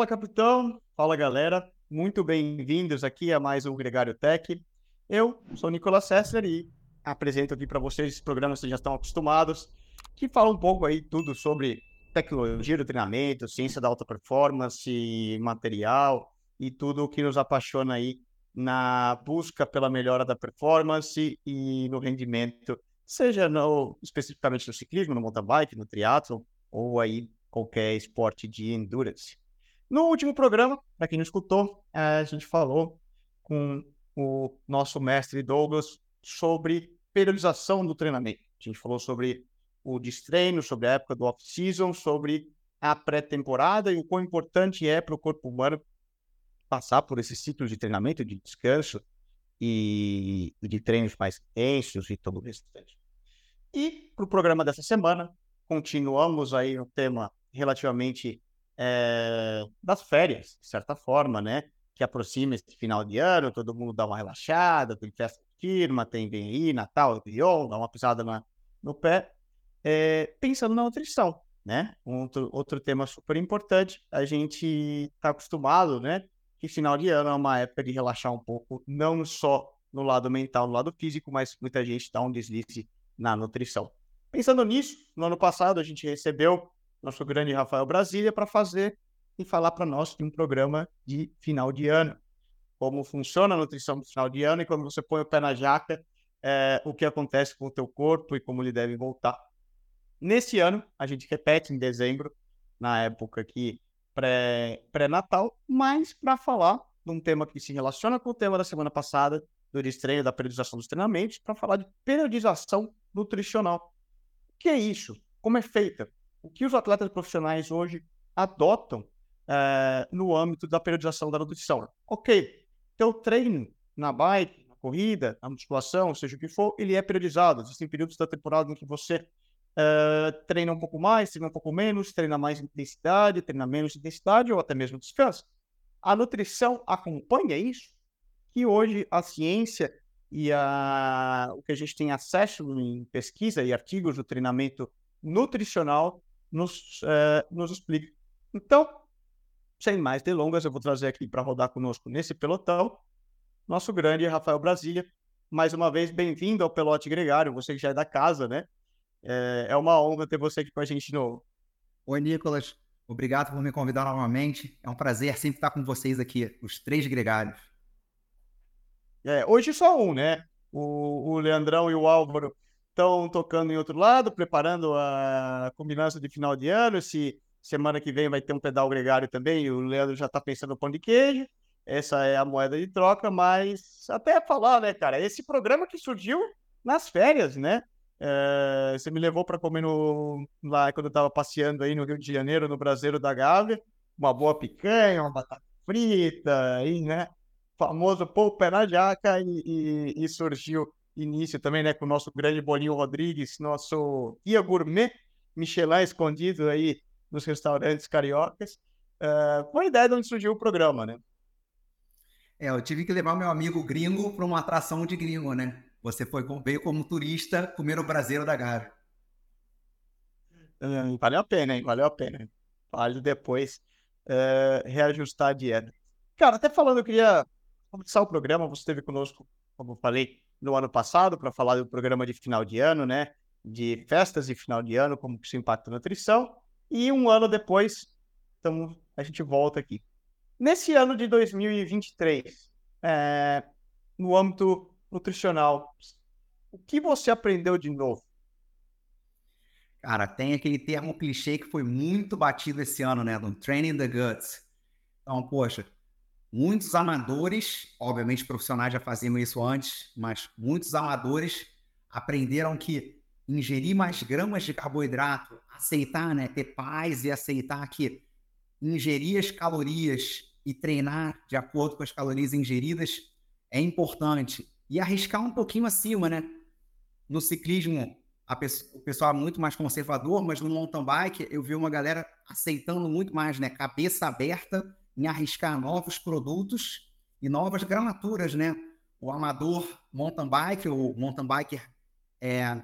Fala, capitão. Fala, galera. Muito bem-vindos aqui a mais um Gregário Tech. Eu sou Nicolas Sessler e apresento aqui para vocês esse programa que vocês já estão acostumados, que fala um pouco aí tudo sobre tecnologia do treinamento, ciência da alta performance, material e tudo o que nos apaixona aí na busca pela melhora da performance e no rendimento, seja no, especificamente no ciclismo, no mountain bike, no triatlo ou aí qualquer esporte de endurance. No último programa, para quem não escutou, a gente falou com o nosso mestre Douglas sobre periodização do treinamento. A gente falou sobre o destreino, sobre a época do off-season, sobre a pré-temporada e o quão importante é para o corpo humano passar por esse ciclo de treinamento, de descanso e, de treinos mais intensos e todo o restante. E para o programa dessa semana, continuamos aí no tema relativamente é, das férias, de certa forma, né? Que aproxima esse final de ano, todo mundo dá uma relaxada, tem festa de firma, tem vem aí, Natal, Réveillon, dá uma pisada na, no pé, é, pensando na nutrição, né? Um outro, outro tema super importante, a gente está acostumado, né? Que final de ano é uma época de relaxar um pouco, não só no lado mental, no lado físico, mas muita gente dá um deslize na nutrição. Pensando nisso, no ano passado a gente recebeu nosso grande Rafael Brasília para fazer e falar para nós de um programa de final de ano. Como funciona a nutrição no final de ano e quando você põe o pé na jaca, é, o que acontece com o teu corpo e como ele deve voltar. Nesse ano, a gente repete em dezembro, na época aqui pré-natal, mas para falar de um tema que se relaciona com o tema da semana passada, do estreio da periodização dos treinamentos, para falar de periodização nutricional. O que é isso? Como é feita? O que os atletas profissionais hoje adotam é, no âmbito da periodização da nutrição? Ok, teu treino na bike, na corrida, na musculação, seja o que for, ele é periodizado. Existem períodos da temporada em que você Uh, treina um pouco mais, treina um pouco menos, treina mais intensidade, treina menos intensidade ou até mesmo descansa. A nutrição acompanha isso, que hoje a ciência e a, o que a gente tem acesso em pesquisa e artigos do treinamento nutricional nos, uh, nos explica. Então, sem mais delongas, eu vou trazer aqui para rodar conosco nesse pelotão nosso grande Rafael Brasília. Mais uma vez, bem-vindo ao Pelote Gregário, você que já é da casa, né? É, é uma honra ter você aqui com a gente de novo. Oi, Nicolas. Obrigado por me convidar novamente. É um prazer sempre estar com vocês aqui, os três gregários. É, hoje só um, né? O, o Leandrão e o Álvaro estão tocando em outro lado, preparando a combinança de final de ano. Se semana que vem vai ter um pedal gregário também, o Leandro já está pensando no pão de queijo. Essa é a moeda de troca, mas até falar, né, cara? Esse programa que surgiu nas férias, né? É, você me levou para comer no, lá quando eu estava passeando aí no Rio de Janeiro, no Braseiro da Gávea, uma boa picanha, uma batata frita, aí, né? Famoso pô, pé na jaca e, e, e, surgiu início também, né, com o nosso grande Bolinho Rodrigues, nosso guia gourmet, Michelin escondido aí nos restaurantes cariocas. Uh, com a ideia de onde surgiu o programa, né? É, eu tive que levar meu amigo gringo para uma atração de gringo, né? Você foi, veio como turista comer o braseiro da Gávea. Hum, valeu a pena, hein? Valeu a pena. Vale depois uh, reajustar a dieta. Cara, até falando, eu queria começar o programa. Você esteve conosco, como eu falei, no ano passado, para falar do programa de final de ano, né? De festas de final de ano, como isso impacta a nutrição. E um ano depois, então, a gente volta aqui. Nesse ano de 2023, é, no âmbito nutricional. O que você aprendeu de novo? Cara, tem aquele termo clichê que foi muito batido esse ano, né? Do training the guts. Então, poxa, muitos amadores, obviamente profissionais já faziam isso antes, mas muitos amadores aprenderam que ingerir mais gramas de carboidrato, aceitar, né? Ter paz e aceitar que ingerir as calorias e treinar de acordo com as calorias ingeridas é importante e arriscar um pouquinho acima, né? No ciclismo, o pessoal é muito mais conservador, mas no mountain bike eu vi uma galera aceitando muito mais, né? Cabeça aberta em arriscar novos produtos e novas gramaturas, né? O amador mountain bike, o mountain biker é,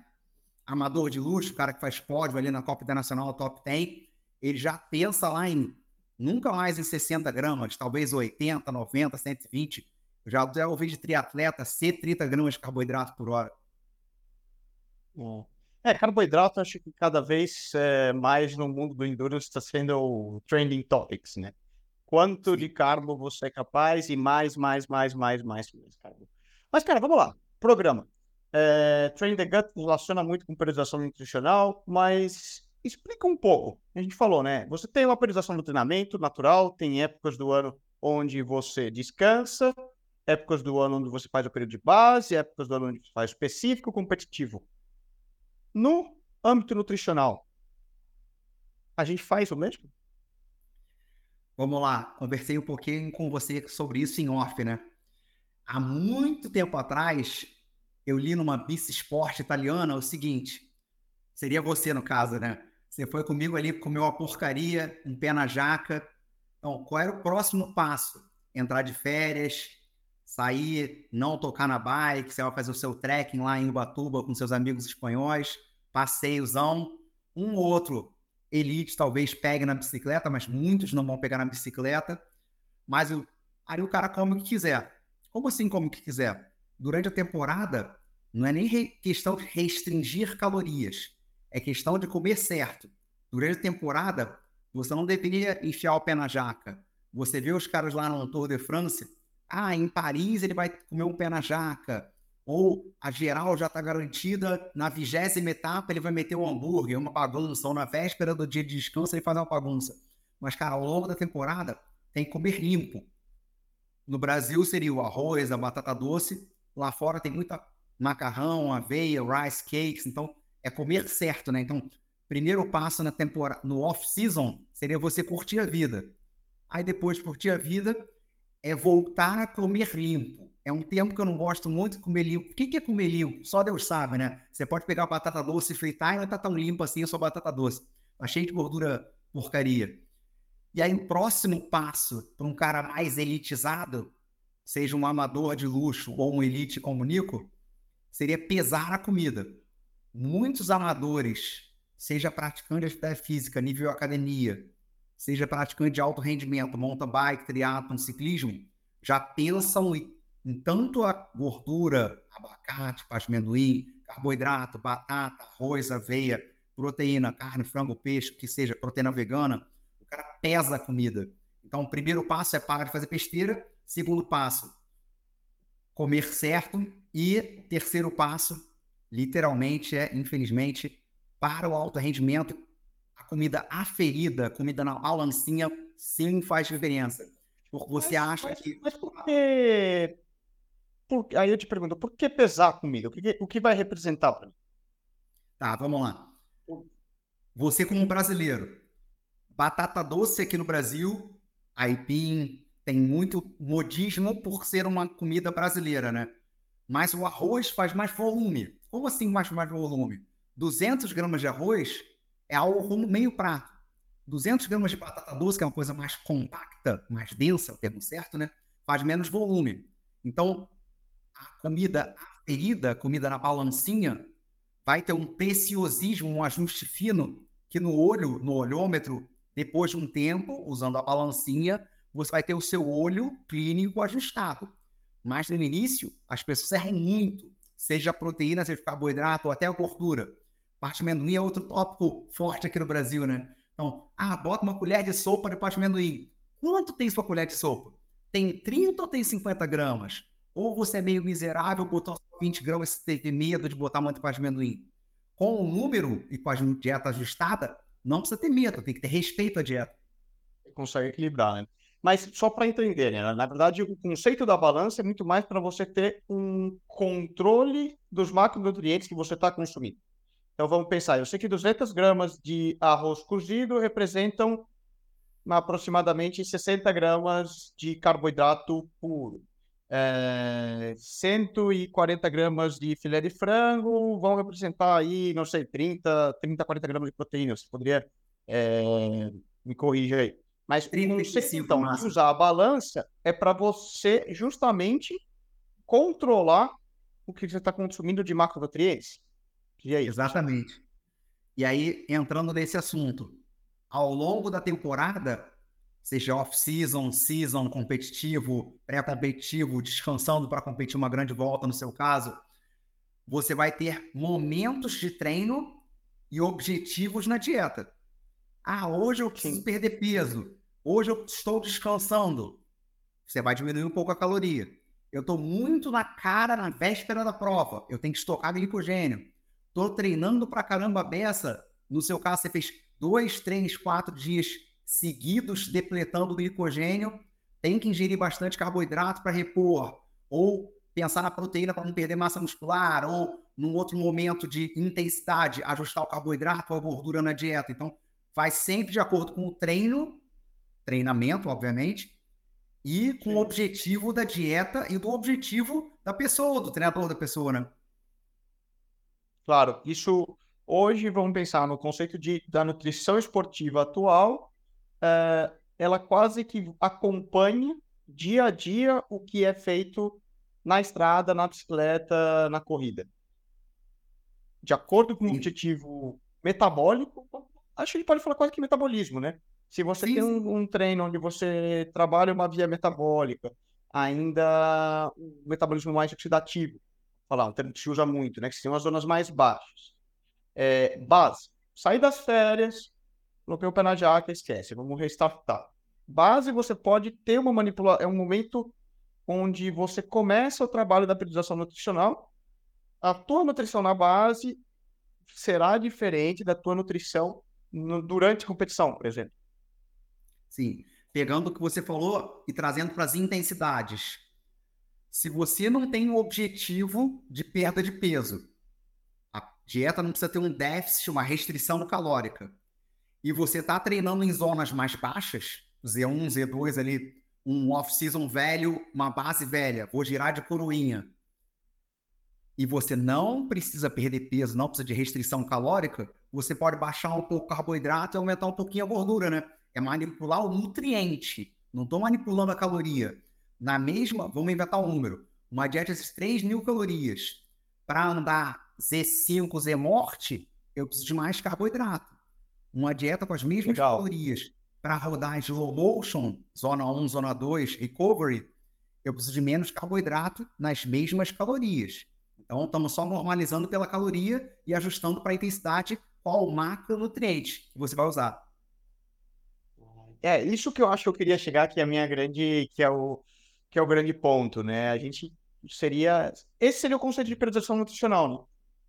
amador de luxo, o cara que faz pódio ali na Copa Internacional Top 10, ele já pensa lá em nunca mais em 60 gramas, talvez 80, 90, 120. Eu já, já ouvi de triatleta ser 30 gramas de carboidrato por hora. É, carboidrato acho que cada vez é, mais no mundo do endurance está sendo o trending topics, né? Quanto Sim. de carbo você é capaz e mais, mais, mais, mais, mais, mais carbo. Mas, cara, vamos lá. Programa. É, Train the Gut relaciona muito com periodização nutricional, mas explica um pouco. A gente falou, né? Você tem uma periodização do treinamento natural, tem épocas do ano onde você descansa, épocas do ano onde você faz o período de base, épocas do ano onde você faz específico, competitivo. No âmbito nutricional, a gente faz o mesmo? Vamos lá, conversei um pouquinho com você sobre isso em off, né? Há muito tempo atrás, eu li numa Bici Sport italiana o seguinte: seria você no caso, né? Você foi comigo ali, comeu uma porcaria, um pé na jaca. Então, qual era o próximo passo? Entrar de férias, sair, não tocar na bike, você vai fazer o seu trekking lá em Ubatuba com seus amigos espanhóis, passeiozão, um ou outro elite talvez pegue na bicicleta, mas muitos não vão pegar na bicicleta. Mas eu, aí o cara come o que quiser. Como assim come o que quiser? Durante a temporada, não é nem questão de restringir calorias, é questão de comer certo. Durante a temporada, você não deveria enfiar o pé na jaca. Você vê os caras lá no Tour de France, ah, em Paris ele vai comer um pé na jaca, ou a geral já está garantida, na vigésima etapa ele vai meter um hambúrguer, uma bagunça, ou na véspera do dia de descanso ele faz uma bagunça. Mas, cara, ao longo da temporada tem que comer limpo. No Brasil seria o arroz, a batata doce. Lá fora tem muita macarrão, aveia, rice cakes. Então, é comer certo, né? Então, primeiro passo na temporada, no off-season, seria você curtir a vida. Aí depois de curtir a vida, é voltar a comer limpo. É um termo que eu não gosto muito, comer limpo. O que é comer limpo? Só Deus sabe, né? Você pode pegar a batata doce e fritar e não está tão limpa assim a sua batata doce. Tá cheio de gordura porcaria. E aí, o próximo passo para um cara mais elitizado, seja um amador de luxo ou um elite como Nico, seria pesar a comida. Muitos amadores, seja praticante de atividade física, nível academia, seja praticante de alto rendimento, mountain bike, triatlon, ciclismo, já pensam em tanto a gordura, abacate, pasta de amendoim, carboidrato, batata, arroz, aveia, proteína, carne, frango, peixe, que seja proteína vegana, o cara pesa a comida. Então, o primeiro passo é parar de fazer besteira. Segundo passo, comer certo. E terceiro passo, literalmente, é, infelizmente, para o alto rendimento, a comida aferida, comida na balancinha, sim faz diferença. Porque você mas, acha mas, que. Mas por que por... Aí eu te pergunto, por que pesar a comida? O que, o que vai representar para mim? Tá, vamos lá. Você como brasileiro, batata doce aqui no Brasil, aipim, tem muito modismo por ser uma comida brasileira, né? Mas o arroz faz mais volume. Como assim mais, mais volume? 200 gramas de arroz é algo como meio prato. 200 gramas de batata doce, que é uma coisa mais compacta, mais densa, o termo certo, né? Faz menos volume. Então, a comida aferida, comida na balancinha, vai ter um preciosismo, um ajuste fino, que no olho, no olhômetro, depois de um tempo, usando a balancinha, você vai ter o seu olho clínico ajustado. Mas no início, as pessoas erram muito, seja proteína, seja carboidrato ou até a gordura. Parte de amendoim é outro tópico forte aqui no Brasil, né? Então, ah, bota uma colher de sopa de parte de amendoim. Quanto tem sua colher de sopa? Tem 30 ou tem 50 gramas? Ou você é meio miserável, botou 20 gramas e teve medo de botar muito de amendoim. Com o número e com a dieta ajustada, não precisa ter medo, tem que ter respeito à dieta. Consegue equilibrar, né? Mas só para entender, né? na verdade, o conceito da balança é muito mais para você ter um controle dos macronutrientes que você está consumindo. Então vamos pensar, eu sei que 200 gramas de arroz cozido representam aproximadamente 60 gramas de carboidrato puro é, 140 gramas de filé de frango vão representar aí, não sei, 30, 30 40 gramas de proteína. Você poderia é, me corrigir aí. Mas 35, então, massa. usar a balança é para você justamente controlar o que você está consumindo de macronutrientes. E aí? Exatamente. E aí, entrando nesse assunto, ao longo da temporada, seja off-season, season, competitivo, pré-competitivo, descansando para competir uma grande volta, no seu caso, você vai ter momentos de treino e objetivos na dieta. Ah, hoje eu preciso perder peso. Hoje eu estou descansando. Você vai diminuir um pouco a caloria. Eu estou muito na cara na véspera da prova. Eu tenho que estocar glicogênio. Estou treinando pra caramba a beça. No seu caso, você fez dois, três, quatro dias seguidos depletando glicogênio. Tem que ingerir bastante carboidrato para repor. Ou pensar na proteína para não perder massa muscular. Ou num outro momento de intensidade, ajustar o carboidrato ou a gordura na dieta. Então, faz sempre de acordo com o treino, treinamento, obviamente, e com o objetivo da dieta e do objetivo da pessoa, do treinador da pessoa, né? Claro, isso hoje vamos pensar no conceito de, da nutrição esportiva atual, é, ela quase que acompanha dia a dia o que é feito na estrada, na bicicleta, na corrida. De acordo com o objetivo metabólico, acho que a gente pode falar quase que metabolismo, né? Se você sim, tem um, um, treino onde você trabalha uma via metabólica, ainda um metabolismo mais oxidativo, falar, um termo que se usa muito, né? Que são as zonas mais baixas. É, base, sair das férias, coloquei o pé na jaca, esquece, vamos restartar. Base, você pode ter uma manipulação, é um momento onde você começa o trabalho da periodização nutricional, a tua nutrição na base será diferente da tua nutrição no, durante a competição, por exemplo. Sim. Pegando o que você falou e trazendo para as intensidades. Se você não tem um objetivo de perda de peso, a dieta não precisa ter um déficit, uma restrição calórica, e você está treinando em zonas mais baixas, Z1, Z2 ali, um off-season velho, uma base velha, vou girar de coroinha, e você não precisa perder peso, não precisa de restrição calórica, você pode baixar um pouco o carboidrato e aumentar um pouquinho a gordura, né? É manipular o nutriente. Não estou manipulando a caloria. Na mesma, vamos inventar um número. Uma dieta de 3 mil calorias. Para andar Z5, Z morte, eu preciso de mais carboidrato. Uma dieta com as mesmas Legal. calorias. Para rodar slow motion, zona 1, zona 2, recovery, eu preciso de menos carboidrato nas mesmas calorias. Então, estamos só normalizando pela caloria e ajustando para a intensidade qual macronutriente que você vai usar. É, isso que eu acho que eu queria chegar, que é a minha grande, que é o, que é o grande ponto, né? A gente seria, esse seria o conceito de periodização nutricional, né?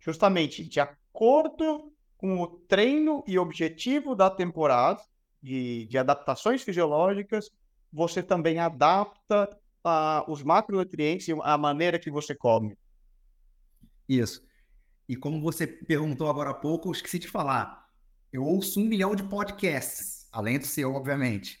Justamente de acordo com o treino e objetivo da temporada, de, de adaptações fisiológicas, você também adapta uh, os macronutrientes e a maneira que você come. Isso. E como você perguntou agora há pouco, eu esqueci de falar. Eu ouço um milhão de podcasts, além do seu, obviamente.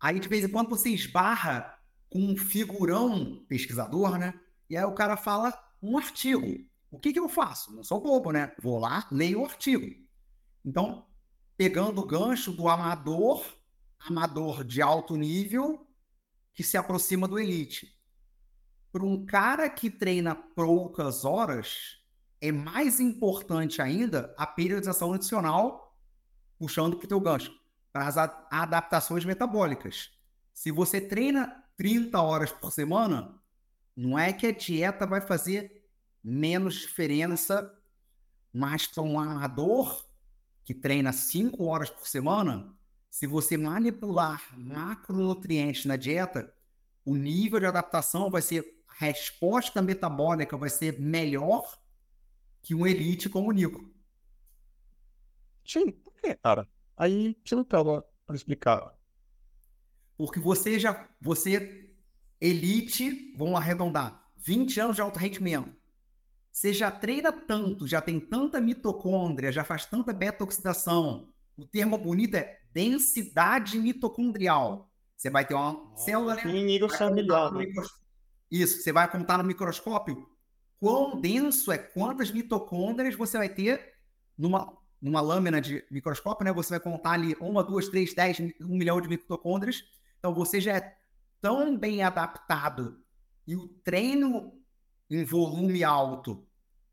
Aí, de vez em quando, você esbarra um figurão pesquisador, né? E aí o cara fala um artigo. O que, que eu faço? Não sou bobo, né? Vou lá, leio o artigo. Então, pegando o gancho do amador, amador de alto nível, que se aproxima do elite. Para um cara que treina poucas horas, é mais importante ainda a periodização nutricional, puxando para o teu gancho, para as adaptações metabólicas. Se você treina 30 horas por semana, não é que a dieta vai fazer menos diferença, mas para um amador que treina 5 horas por semana, se você manipular macronutrientes na dieta, o nível de adaptação vai ser, a resposta metabólica vai ser melhor que um elite como o Nico. Sim, por quê, cara? Aí você não para explicar. Porque você já, você, elite, vamos arredondar, 20 anos de alto rendimento. Você já treina tanto, já tem tanta mitocôndria, já faz tanta beta-oxidação. O termo bonito é densidade mitocondrial. Você vai ter uma oh, célula. Né? Isso, você vai contar no microscópio quão denso é, quantas mitocôndrias você vai ter numa, numa lâmina de microscópio, né? Você vai contar ali uma, duas, três, dez, um milhão de mitocôndrias. Então você já é tão bem adaptado e o treino em volume alto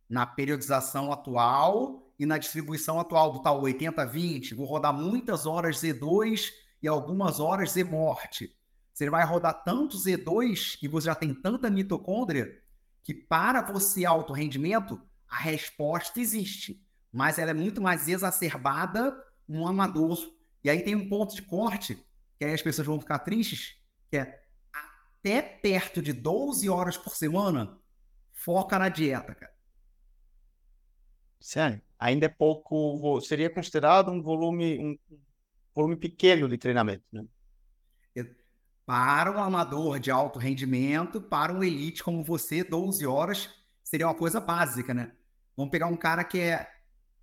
na periodização atual e na distribuição atual do tal 80-20, vou rodar muitas horas Z2 e algumas horas Z morte. Você vai rodar tanto Z2 e você já tem tanta mitocôndria que para você alto rendimento, a resposta existe, mas ela é muito mais exacerbada no amador. E aí tem um ponto de corte, que aí as pessoas vão ficar tristes, que é até perto de 12 horas por semana, foca na dieta, cara. Sério? Ainda é pouco, seria considerado um volume, um volume pequeno de treinamento, né? Para um amador de alto rendimento, para um elite como você, 12 horas seria uma coisa básica, né? Vamos pegar um cara que é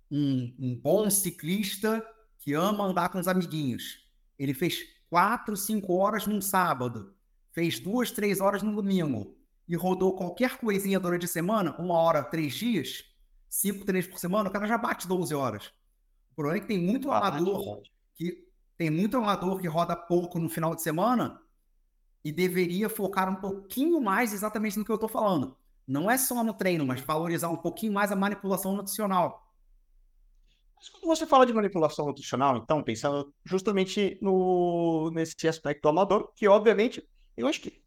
um, um bom ciclista que ama andar com os amiguinhos. Ele fez 4, 5 horas num sábado, fez 2, 3 horas no domingo e rodou qualquer coisinha durante a semana, uma hora, três dias, cinco treinos por semana, o cara já bate 12 horas. O problema é que tem muito amador que tem muito amador que roda pouco no final de semana e deveria focar um pouquinho mais exatamente no que eu estou falando. Não é só no treino, mas valorizar um pouquinho mais a manipulação nutricional. Mas quando você fala de manipulação nutricional, então, pensando justamente no, nesse aspecto amador, que obviamente, eu acho que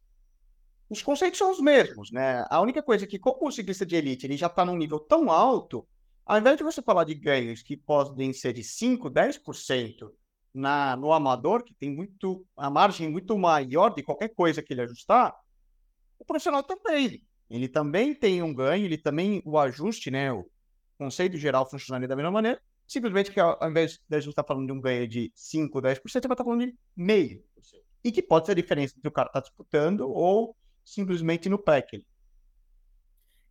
os conceitos são os mesmos, né? A única coisa é que, como o ciclista de elite ele já está num nível tão alto, ao invés de você falar de ganhos que podem ser de 5%, 10%, na, no amador, que tem muito a margem muito maior de qualquer coisa que ele ajustar, o profissional também. Ele também tem um ganho, ele também, o ajuste, né, o conceito geral funcionaria da mesma maneira, simplesmente que ao invés de a gente estar falando de um ganho de 5, 10%, você vai estar falando de meio. E que pode ser a diferença entre o cara estar tá disputando ou simplesmente no pack.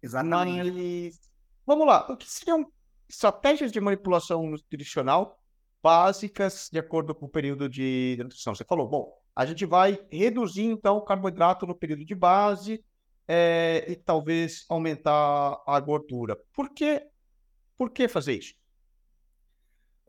Exatamente. Mas, vamos lá, o que seriam estratégias de manipulação nutricional básicas de acordo com o período de nutrição. Você falou, bom, a gente vai reduzir então o carboidrato no período de base é, e talvez aumentar a gordura. Por que, por que fazer isso?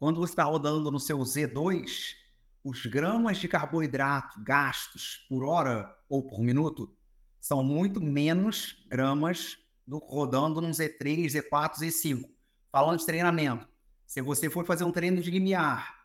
Quando você está rodando no seu Z2, os gramas de carboidrato gastos por hora ou por minuto são muito menos gramas do rodando no Z3, Z4, Z5. Falando de treinamento, se você for fazer um treino de limiar,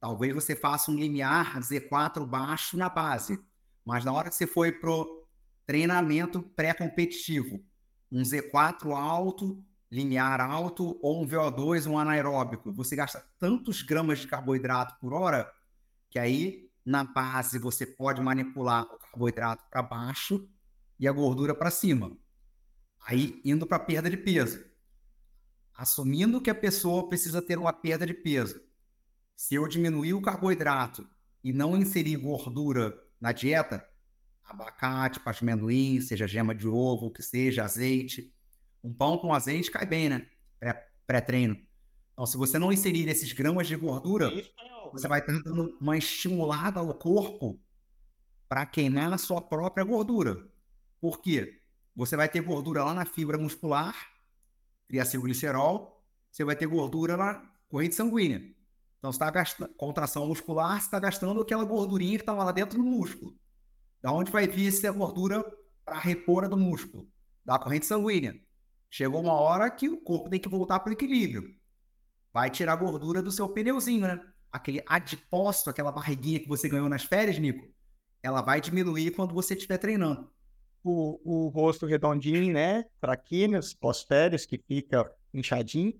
talvez você faça um limiar Z4 baixo na base, mas na hora que você for pro treinamento pré-competitivo, um Z4 alto, limiar alto ou um VO2, um anaeróbico, você gasta tantos gramas de carboidrato por hora que aí na base você pode manipular o carboidrato para baixo e a gordura para cima. Aí indo para perda de peso assumindo que a pessoa precisa ter uma perda de peso, se eu diminuir o carboidrato e não inserir gordura na dieta, abacate, pasta de amendoim, seja gema de ovo, o que seja, azeite, um pão com azeite cai bem, né? Pré-treino. Então, se você não inserir esses gramas de gordura, é você vai estar dando uma estimulada ao corpo para queimar a sua própria gordura. Por quê? Você vai ter gordura lá na fibra muscular triacilglicerol, você vai ter gordura na corrente sanguínea. Então, você está gastando contração muscular, você está gastando aquela gordurinha que estava lá dentro do músculo. Da onde vai vir essa gordura para repor do músculo? Da corrente sanguínea. Chegou uma hora que o corpo tem que voltar para o equilíbrio. Vai tirar a gordura do seu pneuzinho, né? Aquele adipócito, aquela barriguinha que você ganhou nas férias, Nico, ela vai diminuir quando você estiver treinando o, o rosto redondinho, né? Traquinas, pós-férias, que fica inchadinho.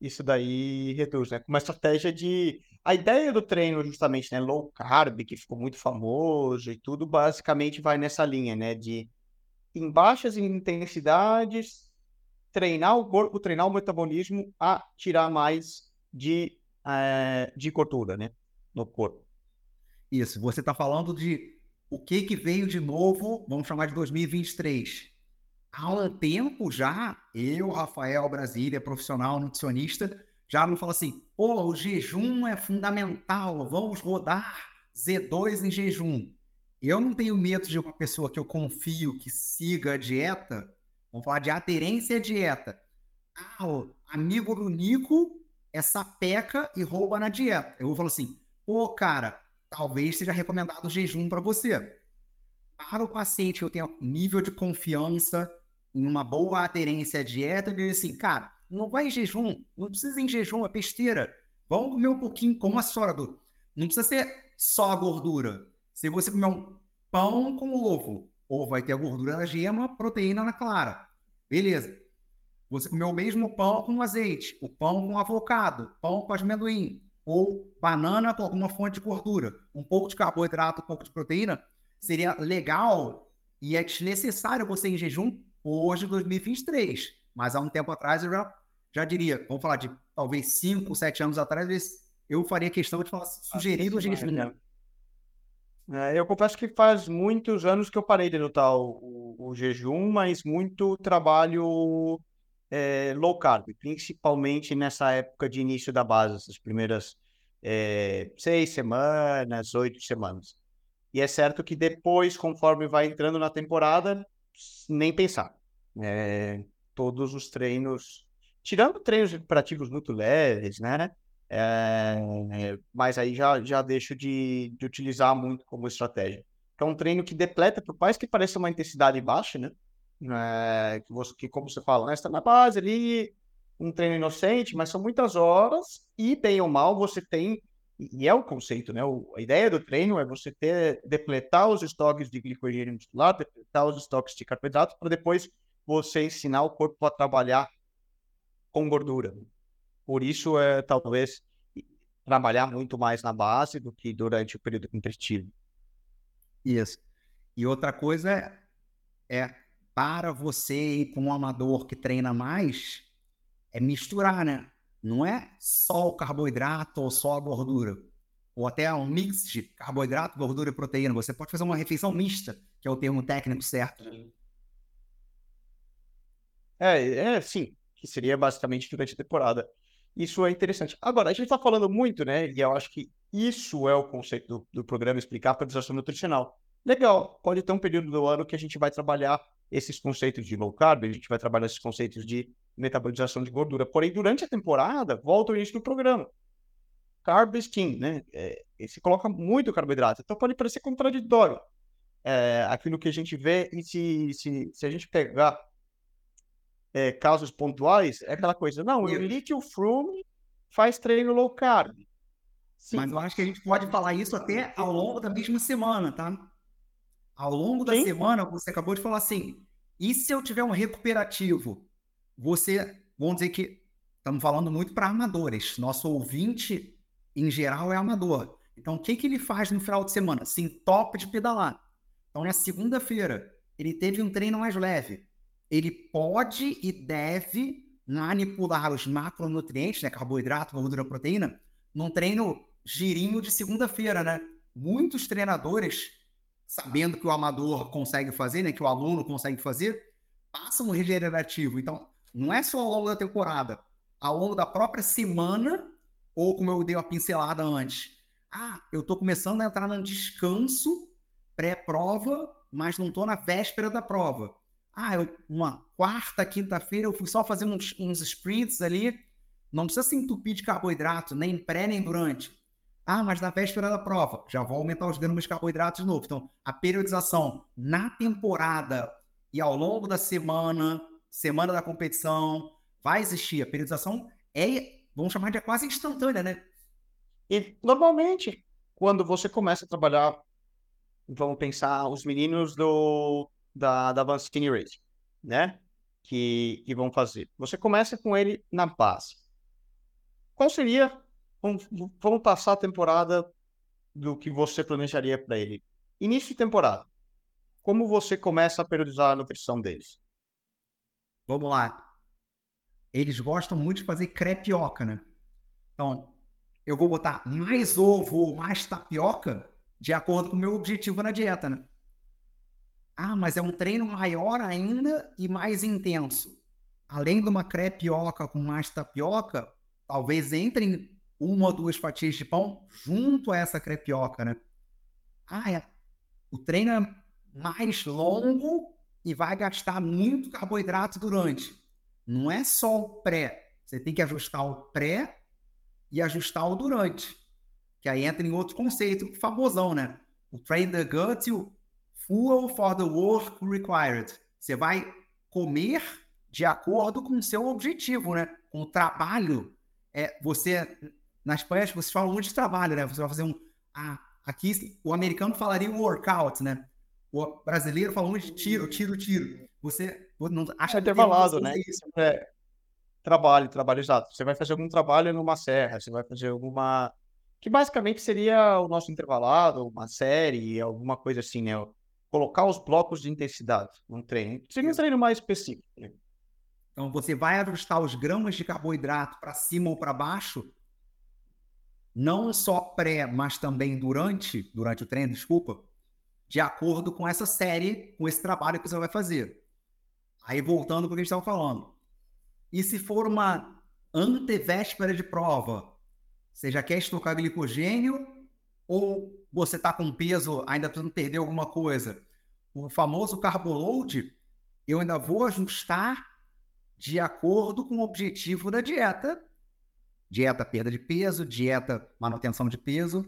Isso daí reduz, né? Uma estratégia de. A ideia do treino, justamente, né? Low carb, que ficou muito famoso e tudo, basicamente vai nessa linha, né? De em baixas intensidades, treinar o corpo, treinar o metabolismo a tirar mais de, é, de gordura, né? No corpo. Isso, você está falando de o que, que veio de novo, vamos chamar de 2023. Há um tempo já, eu, Rafael Brasília, profissional nutricionista, já não falo assim, pô, o jejum é fundamental, vamos rodar Z2 em jejum. Eu não tenho medo de uma pessoa que eu confio que siga a dieta, vamos falar de aderência à dieta. Ah, o amigo do Nico é sapeca e rouba na dieta. Eu vou falar assim, pô, cara, talvez seja recomendado jejum para você. Para o paciente eu tenho nível de confiança em uma boa aderência à dieta, eu digo assim, cara, não vai em jejum, não precisa em jejum, é besteira. Vamos comer um pouquinho, como a senhora do. não precisa ser só a gordura. Se você comer um pão com ovo, ou vai ter a gordura da gema, proteína na clara. Beleza. Você comeu o mesmo pão com azeite, o pão com avocado, pão com amendoim, ou banana com alguma fonte de gordura, um pouco de carboidrato, um pouco de proteína, seria legal e é desnecessário você em jejum hoje, 2023. Mas há um tempo atrás eu já, já diria, vamos falar de talvez 5, 7 anos atrás, eu faria questão de falar, sugerir o jejum. Né? É, eu confesso que faz muitos anos que eu parei de adotar o, o, o jejum, mas muito trabalho é, low carb, principalmente nessa época de início da base, essas primeiras é, seis semanas, oito semanas. E é certo que depois, conforme vai entrando na temporada, nem pensar. É, todos os treinos, tirando treinos recuperativos muito leves, né? É, mas aí já, já deixo de, de utilizar muito como estratégia. É um treino que depleta, por mais que pareça uma intensidade baixa, né? É, que, você, que, como você fala, né? está na base ali, um treino inocente, mas são muitas horas e, bem ou mal, você tem, e é o conceito, né? O, a ideia do treino é você ter, depletar os estoques de glicogênio muscular, depletar os estoques de carboidrato, para depois você ensinar o corpo a trabalhar com gordura. Por isso, é talvez trabalhar muito mais na base do que durante o período competitivo. Isso. E outra coisa é, é para você com um amador que treina mais, é misturar, né? Não é só o carboidrato ou só a gordura. Ou até um mix de carboidrato, gordura e proteína. Você pode fazer uma refeição mista, que é o termo técnico certo. É, é sim que seria basicamente durante a temporada. Isso é interessante. Agora, a gente está falando muito, né? E eu acho que isso é o conceito do, do programa explicar a priorização nutricional. Legal, pode ter um período do ano que a gente vai trabalhar esses conceitos de low carb, a gente vai trabalhar esses conceitos de metabolização de gordura. Porém, durante a temporada, volta o início do programa. Carb is king, né? É, se coloca muito carboidrato. Então pode parecer contraditório é, aquilo que a gente vê. E se, se, se a gente pegar é, casos pontuais, é aquela coisa, não, o li que o Froome faz treino low carb. Sim. Mas eu acho que a gente pode falar isso até ao longo da mesma semana, tá? Ao longo da Sim. semana, você acabou de falar assim, e se eu tiver um recuperativo? Você, vamos dizer que estamos falando muito para armadores. Nosso ouvinte, em geral, é amador. Então, o que, que ele faz no final de semana? Sim, top de pedalar. Então, na segunda-feira, ele teve um treino mais leve ele pode e deve manipular os macronutrientes, né, carboidrato, gordura, proteína, num treino girinho de segunda-feira, né? Muitos treinadores, sabendo que o amador consegue fazer, né, que o aluno consegue fazer, passam no regenerativo. Então, não é só ao longo da temporada, ao longo da própria semana, ou como eu dei uma pincelada antes. Ah, eu estou começando a entrar no descanso pré-prova, mas não estou na véspera da prova. Ah, eu, uma quarta, quinta-feira eu fui só fazer uns, uns sprints ali. Não precisa se entupir de carboidrato, nem pré nem durante. Ah, mas na véspera da prova, já vou aumentar os gramas de carboidrato de novo. Então, a periodização na temporada e ao longo da semana, semana da competição, vai existir. A periodização é, vamos chamar de quase instantânea, né? E normalmente, quando você começa a trabalhar, vamos pensar os meninos do da, da Vancini Racing, né? Que, que vão fazer. Você começa com ele na base. Qual seria, vamos, vamos passar a temporada do que você planejaria para ele. Início de temporada. Como você começa a periodizar a nutrição deles? Vamos lá. Eles gostam muito de fazer crepioca, né? Então, eu vou botar mais ovo mais tapioca de acordo com o meu objetivo na dieta, né? Ah, mas é um treino maior ainda e mais intenso. Além de uma crepioca com mais tapioca, talvez entrem uma ou duas fatias de pão junto a essa crepioca, né? Ah, é. o treino é mais longo e vai gastar muito carboidrato durante. Não é só o pré. Você tem que ajustar o pré e ajustar o durante. Que aí entra em outro conceito famosão, né? O train the gut e o fuel for the work required. Você vai comer de acordo com o seu objetivo, né? Com o trabalho. É, você, na Espanha, você fala muito de trabalho, né? Você vai fazer um ah, aqui o americano falaria workout, né? O brasileiro fala muito de tiro, tiro, tiro. Você não acha é intervalado, né? Isso. É, trabalho, trabalho exato. Você vai fazer algum trabalho numa serra, você vai fazer alguma. Que basicamente seria o nosso intervalado, uma série, alguma coisa assim, né? Colocar os blocos de intensidade num treino. Seria um treino mais específico. Né? Então, você vai ajustar os gramas de carboidrato para cima ou para baixo, não só pré, mas também durante, durante o treino, desculpa, de acordo com essa série, com esse trabalho que você vai fazer. Aí, voltando para o que a gente estava falando. E se for uma antevéspera de prova, você já quer estocar glicogênio ou você está com peso, ainda precisando perder alguma coisa? O famoso carboload, eu ainda vou ajustar de acordo com o objetivo da dieta. Dieta perda de peso, dieta manutenção de peso,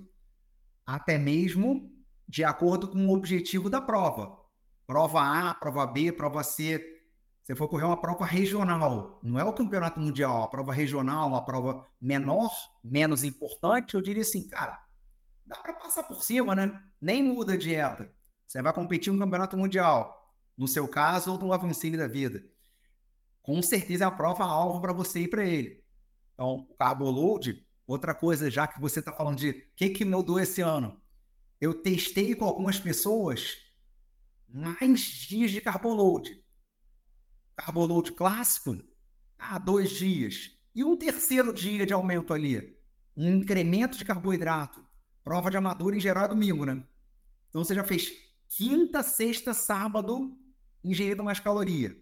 até mesmo de acordo com o objetivo da prova. Prova A, prova B, prova C, você for correr uma prova regional, não é o campeonato mundial, a prova regional, uma prova menor, menos importante, eu diria assim, cara, dá para passar por cima, né? Nem muda a dieta. Você vai competir no campeonato mundial, no seu caso, ou no Avancini da vida. Com certeza é a prova alvo para você ir para ele. Então, o carbo load, outra coisa, já que você está falando de o que, que mudou esse ano, eu testei com algumas pessoas mais dias de carbo load carboload clássico, há dois dias. E um terceiro dia de aumento ali, um incremento de carboidrato. Prova de amador em geral é domingo, né? Então você já fez quinta, sexta, sábado, ingerindo mais caloria.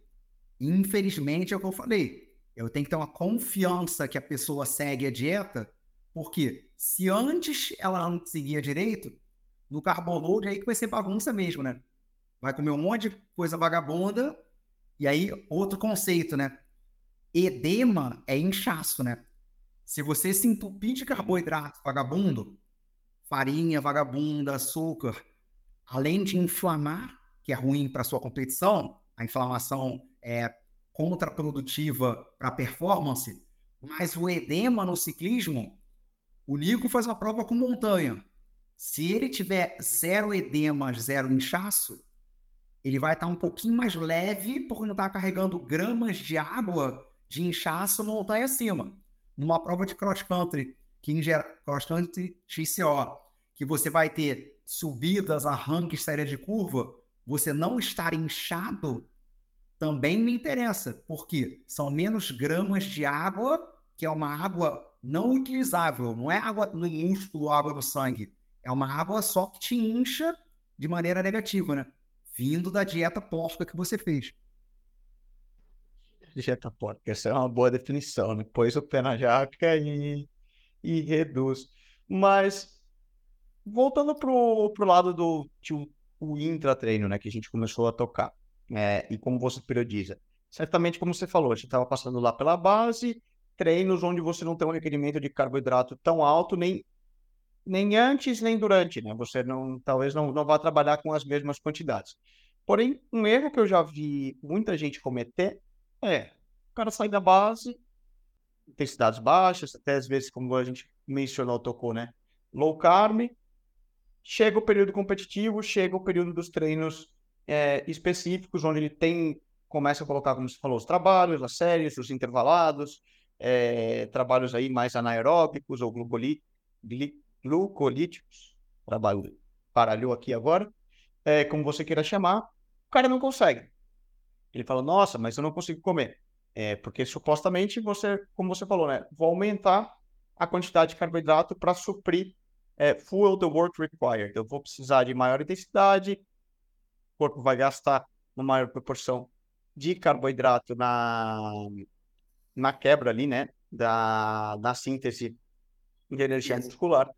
Infelizmente é o que eu falei. Eu tenho que ter uma confiança que a pessoa segue a dieta, porque se antes ela não seguia direito, no carboload é aí que vai ser bagunça mesmo, né? Vai comer um monte de coisa vagabunda e aí, outro conceito, né? Edema é inchaço, né? Se você se entupir de carboidrato vagabundo, farinha vagabunda, açúcar, além de inflamar, que é ruim para sua competição, a inflamação é contraprodutiva para a performance, mas o edema no ciclismo, o Nico faz uma prova com montanha. Se ele tiver zero edema, zero inchaço, ele vai estar um pouquinho mais leve, porque não está carregando gramas de água de inchaço montanha acima. Numa prova de cross country, que em country XCO, que você vai ter subidas, arranques, série de curva, você não estar inchado também me interessa, porque são menos gramas de água, que é uma água não utilizável, não é água no músculo, água no sangue, é uma água só que te incha de maneira negativa, né? vindo da dieta porca que você fez. Dieta porca, essa é uma boa definição, né? Põe o pé na jaca e, e reduz. Mas, voltando pro, pro lado do tio, o intratreino, né, que a gente começou a tocar, é, e como você periodiza. Certamente, como você falou, a gente estava passando lá pela base, treinos onde você não tem um requerimento de carboidrato tão alto, nem nem antes nem durante, né? Você não, talvez não, não vá trabalhar com as mesmas quantidades. Porém, um erro que eu já vi muita gente cometer é o cara sai da base, intensidades baixas, até às vezes, como a gente mencionou, tocou, né? Low carb, chega o período competitivo, chega o período dos treinos é, específicos, onde ele tem, começa a colocar, como você falou, os trabalhos, as séries, os intervalados, é, trabalhos aí mais anaeróbicos ou glucolíticos glucolíticos, trabalho paralhou aqui agora, é, como você queira chamar, o cara não consegue. Ele fala, nossa, mas eu não consigo comer. É, porque supostamente você, como você falou, né, vou aumentar a quantidade de carboidrato para suprir é, fuel the work required. Eu vou precisar de maior intensidade, o corpo vai gastar uma maior proporção de carboidrato na, na quebra ali, né, da, da síntese de energia muscular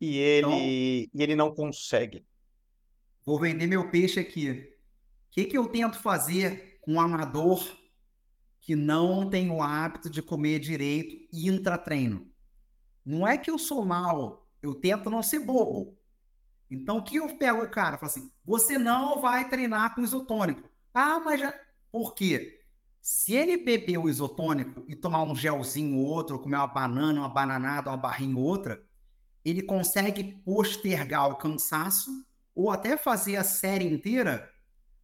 e ele, então, e ele não consegue. Vou vender meu peixe aqui. O que, que eu tento fazer com um amador que não tem o hábito de comer direito intratreino? Não é que eu sou mal, eu tento não ser bobo. Então, o que eu pego o cara? Falo assim, você não vai treinar com isotônico. Ah, mas já... Por quê? Se ele beber o isotônico e tomar um gelzinho ou outro, comer uma banana, uma bananada, uma barrinha ou outra, ele consegue postergar o cansaço ou até fazer a série inteira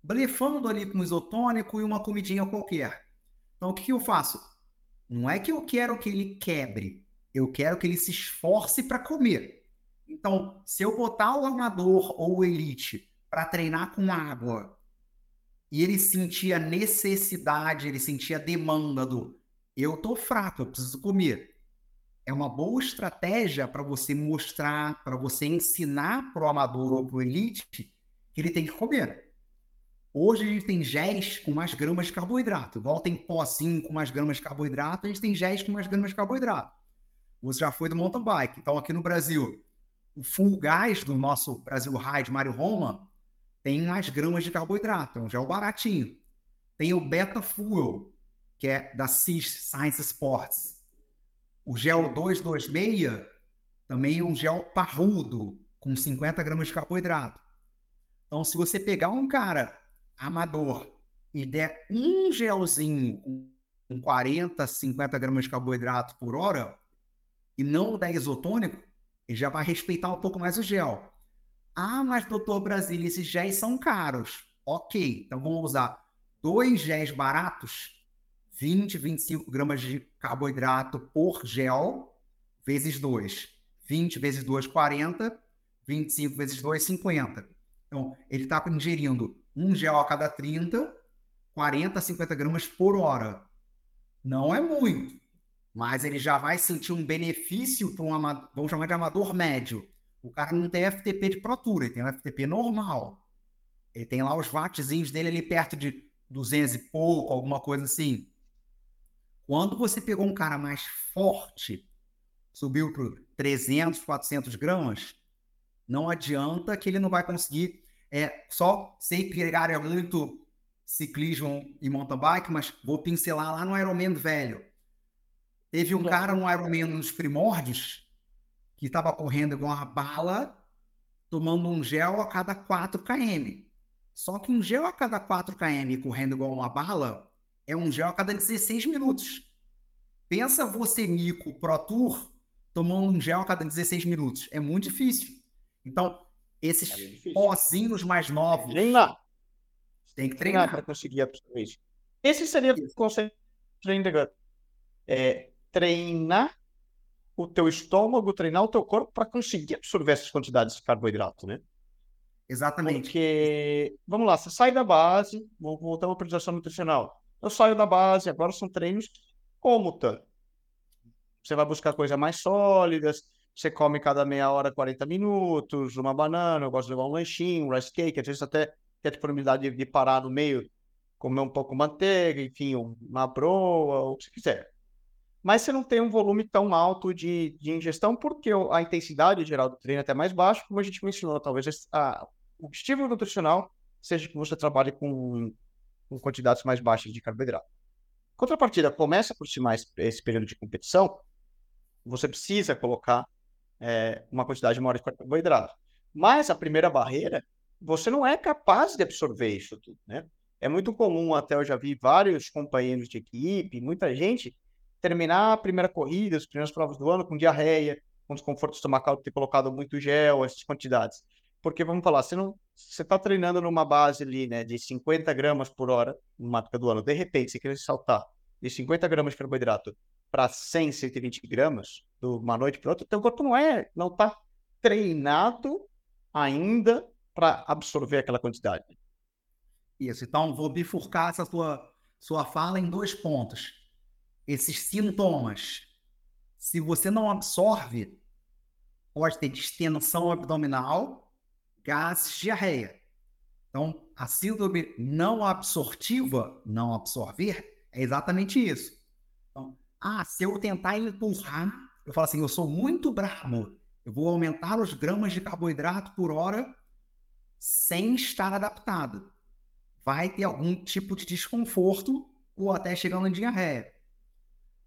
blefando ali com isotônico e uma comidinha qualquer. Então, o que, que eu faço? Não é que eu quero que ele quebre, eu quero que ele se esforce para comer. Então, se eu botar o amador ou o elite para treinar com água e ele sentir a necessidade, ele sentir a demanda do eu tô fraco, eu preciso comer. É uma boa estratégia para você mostrar, para você ensinar para o amador ou para o elite que ele tem que comer. Hoje a gente tem géis com mais gramas de carboidrato. Igual tem pozinho com mais gramas de carboidrato, a gente tem géis com mais gramas de carboidrato. Você já foi do mountain bike. Então, aqui no Brasil, o full gás do nosso Brasil Ride Mário Roma tem mais gramas de carboidrato, é um gel baratinho. Tem o Beta Fuel, que é da CIS Science Sports. O gel 226 também é um gel parrudo, com 50 gramas de carboidrato. Então, se você pegar um cara amador e der um gelzinho com 40, 50 gramas de carboidrato por hora e não der isotônico, ele já vai respeitar um pouco mais o gel. Ah, mas doutor Brasília, esses géis são caros. Ok, então vamos usar dois géis baratos, 20, 25 gramas de carboidrato por gel, vezes 2. 20 vezes 2, 40. 25 vezes 2, 50. Então, ele está ingerindo um gel a cada 30, 40 a 50 gramas por hora. Não é muito, mas ele já vai sentir um benefício para um amador, vamos chamar de amador médio. O cara não tem FTP de Pro ele tem um FTP normal. Ele tem lá os wattzinhos dele ali perto de 200 e pouco, alguma coisa assim. Quando você pegou um cara mais forte, subiu para 300, 400 gramas, não adianta que ele não vai conseguir é, só sei que é muito ciclismo e mountain bike, mas vou pincelar lá no Ironman velho. Teve um cara no Ironman nos primórdios que estava correndo igual uma bala, tomando um gel a cada 4 km. Só que um gel a cada 4 km correndo igual uma bala é um gel a cada 16 minutos. Pensa você, Nico, Pro Tour, tomando um gel a cada 16 minutos. É muito difícil. Então, esses é pozinhos mais novos. Treinar. Tem que treinar. para conseguir absorver isso. Esse seria o conceito de. É treinar o teu estômago, treinar o teu corpo para conseguir absorver essas quantidades de carboidrato, né? Exatamente. Porque, vamos lá, você sai da base, vou voltar à apresentação nutricional. Eu saio da base, agora são treinos como tanto. Você vai buscar coisas mais sólidas, você come cada meia hora, 40 minutos, uma banana, eu gosto de levar um lanchinho, um rice cake, às vezes até tem a disponibilidade de, parar no meio, comer um pouco de manteiga, enfim, uma broa, o que você quiser. Mas você não tem um volume tão alto de, de ingestão, porque a intensidade geral do treino é até mais baixa, como a gente mencionou, talvez a, o objetivo nutricional seja que você trabalhe com, com quantidades mais baixas de carboidrato. Contrapartida, começa a aproximar esse, esse período de competição, você precisa colocar é, uma quantidade maior de carboidrato. Mas a primeira barreira, você não é capaz de absorver isso tudo, né? É muito comum, até eu já vi vários companheiros de equipe, muita gente, terminar a primeira corrida, as primeiras provas do ano com diarreia, com desconforto estomacal de ter colocado muito gel, essas quantidades. Porque, vamos falar, você não você está treinando numa base ali, né, de 50 gramas por hora, numa época do ano, de repente, você quer saltar de 50 gramas de carboidrato para 100, 120 gramas, de uma noite para outra, teu corpo não é, não está treinado ainda para absorver aquela quantidade. Isso, então vou bifurcar essa sua, sua fala em dois pontos. Esses sintomas, se você não absorve, pode ter distensão abdominal, gases, diarreia. Então, a síndrome não absortiva, não absorver, é exatamente isso. Então, ah, se eu tentar empurrar, eu falo assim, eu sou muito bravo, eu vou aumentar os gramas de carboidrato por hora sem estar adaptado. Vai ter algum tipo de desconforto ou até chegando em diarreia.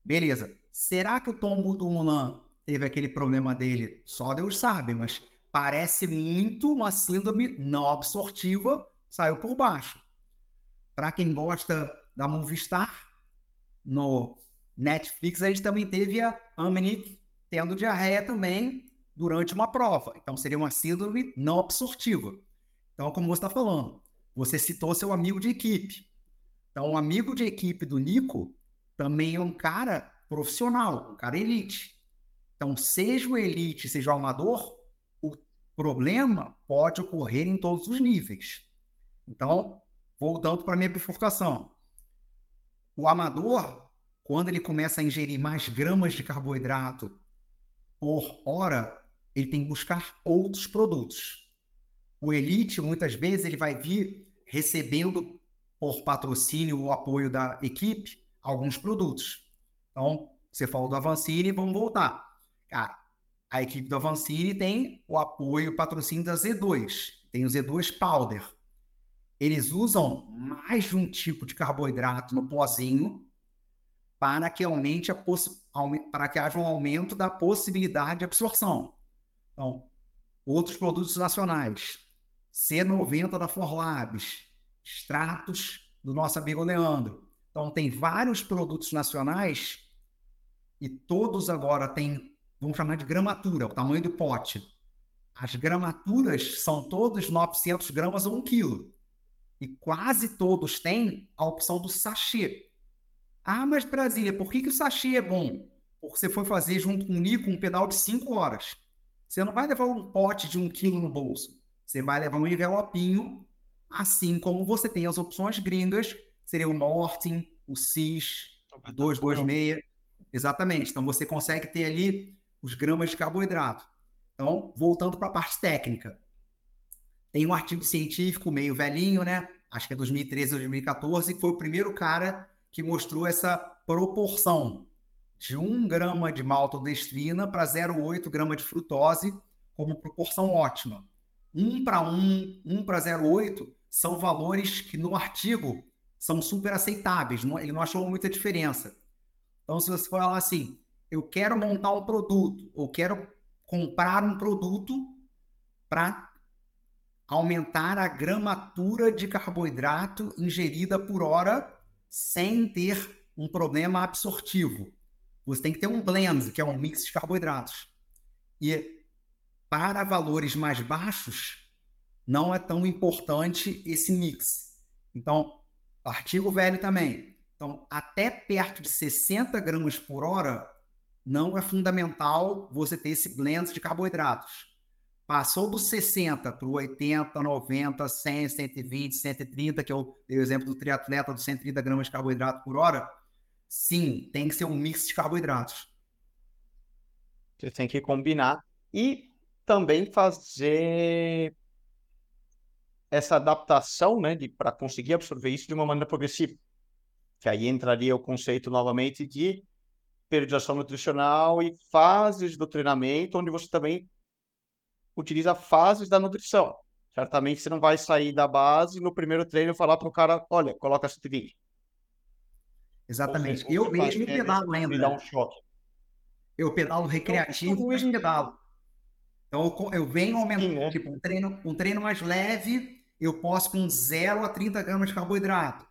Beleza. Será que o tombo do Mulan teve aquele problema dele? Só Deus sabe, mas parece muito uma síndrome não absortiva, saiu por baixo. Para quem gosta da Movistar, no Netflix, a gente também teve a Amenic tendo diarreia também, durante uma prova. Então, seria uma síndrome não absortiva. Então, como você está falando, você citou seu amigo de equipe. Então, o amigo de equipe do Nico também é um cara profissional, um cara elite. Então, seja o elite, seja o amador, o problema pode ocorrer em todos os níveis. Então, voltando para a minha bifurcação. O amador, quando ele começa a ingerir mais gramas de carboidrato por hora, ele tem que buscar outros produtos. O elite, muitas vezes, ele vai vir recebendo por patrocínio ou apoio da equipe alguns produtos. Então, você falou do Avancini, vamos voltar. Cara, a equipe do Avancini tem o apoio, o patrocínio da Z2. Tem o Z2 Powder. Eles usam mais de um tipo de carboidrato no pozinho para que aumente a para que haja um aumento da possibilidade de absorção. Então, outros produtos nacionais, C90 da Forlabs, extratos do nosso amigo Leandro. Então, tem vários produtos nacionais e todos agora têm, vamos chamar de gramatura, o tamanho do pote. As gramaturas são todos 900 gramas ou 1 quilo. E quase todos têm a opção do sachê. Ah, mas Brasília, por que, que o sachê é bom? Porque você foi fazer junto com o Nico um pedal de 5 horas. Você não vai levar um pote de 1 quilo no bolso. Você vai levar um envelopinho, assim como você tem as opções gringas, seria o Norton, o CIS, o 226. Exatamente. Então você consegue ter ali os gramas de carboidrato. Então, voltando para a parte técnica. Tem um artigo científico meio velhinho, né? Acho que é 2013 ou 2014, que foi o primeiro cara que mostrou essa proporção de 1 grama de maltodextrina para 0,8 grama de frutose como proporção ótima. 1 para 1, 1 para 0,8 são valores que no artigo são super aceitáveis, não, ele não achou muita diferença. Então, se você falar assim, eu quero montar um produto, ou quero comprar um produto para aumentar a gramatura de carboidrato ingerida por hora sem ter um problema absortivo. Você tem que ter um blend, que é um mix de carboidratos. E para valores mais baixos, não é tão importante esse mix. Então, Artigo velho também. Então, até perto de 60 gramas por hora, não é fundamental você ter esse blend de carboidratos. Passou dos 60 para o 80, 90, 100, 120, 130, que eu dei o exemplo do triatleta dos 130 gramas de carboidrato por hora, sim, tem que ser um mix de carboidratos. Você tem que combinar e também fazer essa adaptação, né, para conseguir absorver isso de uma maneira progressiva. Que aí entraria o conceito novamente de periodização nutricional e fases do treinamento, onde você também utiliza fases da nutrição. Certamente você não vai sair da base no primeiro treino e falar para o cara, olha, coloca 120. Exatamente. eu mesmo pedalo ainda. Me dá um choque. Eu pedalo então, recreativo, então, mas pedalo. Então eu, venho aumentando, Sim, né? tipo, um treino, um treino mais leve, eu posso com 0 a 30 gramas de carboidrato.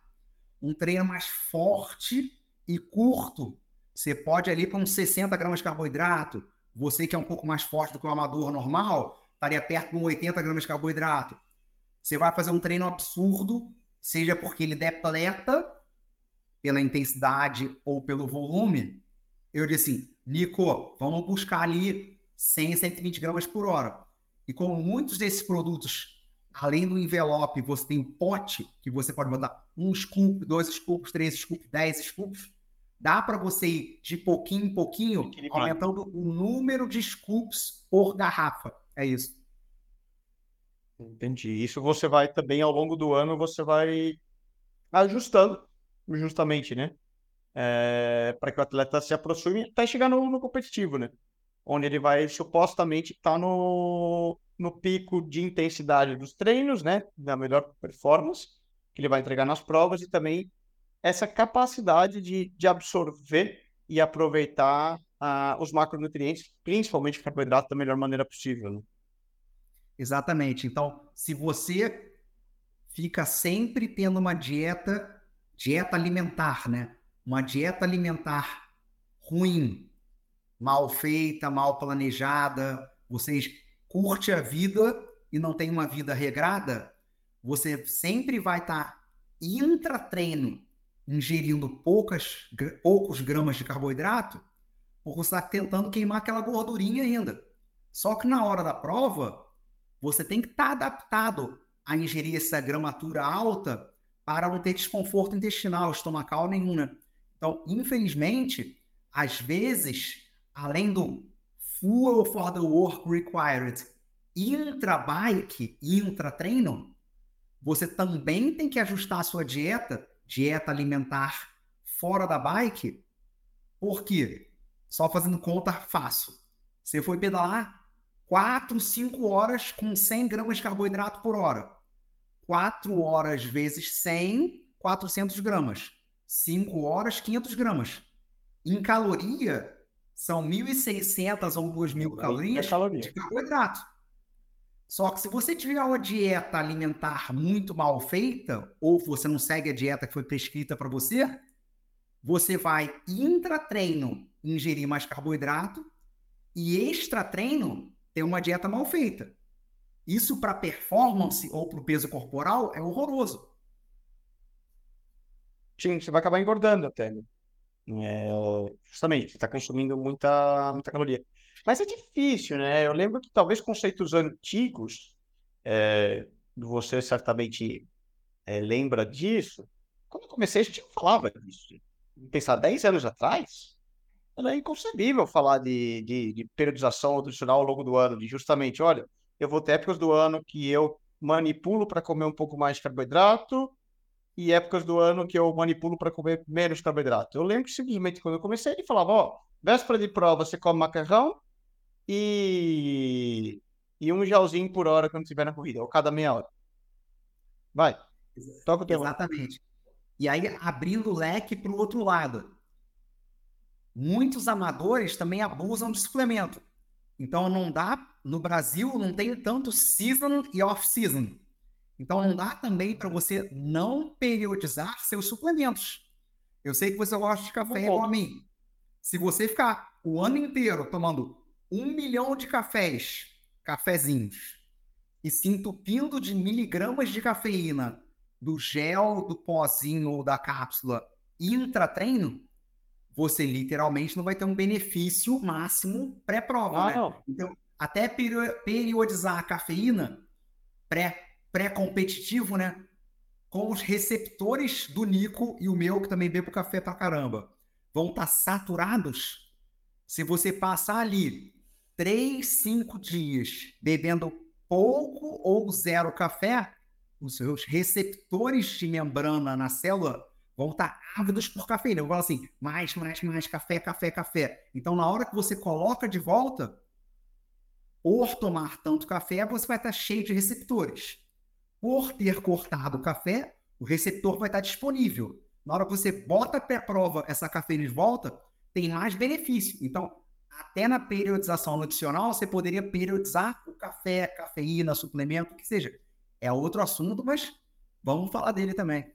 Um treino mais forte e curto, você pode ali para uns 60 gramas de carboidrato. Você que é um pouco mais forte do que o amador normal, estaria perto de 80 gramas de carboidrato. Você vai fazer um treino absurdo, seja porque ele depleta pela intensidade ou pelo volume. Eu disse assim, Nico, vamos buscar ali 100, 120 gramas por hora. E como muitos desses produtos além do envelope, você tem um pote que você pode botar um scoop, dois scoops, três scoops, dez scoops. Dá para você ir de pouquinho em pouquinho, aumentando o número de scoops por garrafa. É isso. Entendi. Isso você vai também, ao longo do ano, você vai ajustando, justamente, né? É, para que o atleta se aproxime até chegar no, no competitivo, né? Onde ele vai supostamente estar tá no, no pico de intensidade dos treinos, né, da melhor performance que ele vai entregar nas provas e também essa capacidade de, de absorver e aproveitar uh, os macronutrientes, principalmente o carboidrato, da melhor maneira possível. Né? Exatamente. Então, se você fica sempre tendo uma dieta, dieta alimentar, né? Uma dieta alimentar ruim, mal feita, mal planejada, você curte a vida e não tem uma vida regrada, você sempre vai estar tá intratreino ingerindo poucas, poucos gramas de carboidrato, você está tentando queimar aquela gordurinha ainda. Só que na hora da prova, você tem que estar tá adaptado a ingerir essa gramatura alta para não ter desconforto intestinal, estomacal nenhum, né? Então, infelizmente, às vezes, além do fuel for the work required intra-bike, intra-treino, você também tem que ajustar a sua dieta, dieta alimentar fora da bike, porque só fazendo conta fácil. Você foi pedalar 4, 5 horas com 100 gramas de carboidrato por hora. 4 horas vezes 100, 400 gramas. 5 horas, 500 gramas. Em caloria, são 1.600 ou 2.000 calorias de carboidrato. Só que se você tiver uma dieta alimentar muito mal feita, ou você não segue a dieta que foi prescrita para você, você vai intra-treino ingerir mais carboidrato e extra-treino ter uma dieta mal feita. Isso para performance ou para o peso corporal é horroroso. Sim, você vai acabar engordando até. É, justamente, está consumindo muita, muita caloria. Mas é difícil, né? Eu lembro que talvez conceitos antigos, é, você certamente é, lembra disso. Quando eu comecei, a gente não falava disso. Pensar 10 anos atrás, era inconcebível falar de, de, de periodização nutricional ao longo do ano, de justamente, olha, eu vou ter épocas do ano que eu manipulo para comer um pouco mais de carboidrato e épocas do ano que eu manipulo para comer menos carboidrato. Eu lembro que simplesmente quando eu comecei, ele falava, ó, véspera de prova você come macarrão e, e um gelzinho por hora quando estiver na corrida, ou cada meia hora. Vai, toca o tema. Exatamente. E aí, abrindo o leque para o outro lado. Muitos amadores também abusam de suplemento. Então não dá, no Brasil não tem tanto season e off-season. Então não dá também para você não periodizar seus suplementos. Eu sei que você gosta de café igual a mim. Se você ficar o ano inteiro tomando um milhão de cafés, cafezinhos, e se entupindo de miligramas de cafeína do gel, do pozinho ou da cápsula intra-treino, você literalmente não vai ter um benefício máximo pré-prova. Ah, né? Então, até periodizar a cafeína pré-competitivo, pré né? Com os receptores do Nico e o meu, que também bebo café pra caramba, vão estar tá saturados. Se você passar ali três, cinco dias bebendo pouco ou zero café, os seus receptores de membrana na célula vão estar ávidos por cafeína. Eu falo assim, mais, mais, mais, café, café, café. Então, na hora que você coloca de volta, por tomar tanto café, você vai estar cheio de receptores. Por ter cortado o café, o receptor vai estar disponível. Na hora que você bota para prova essa cafeína de volta, tem mais benefício. Então, até na periodização nutricional, você poderia periodizar o café, cafeína, suplemento, o que seja. É outro assunto, mas vamos falar dele também.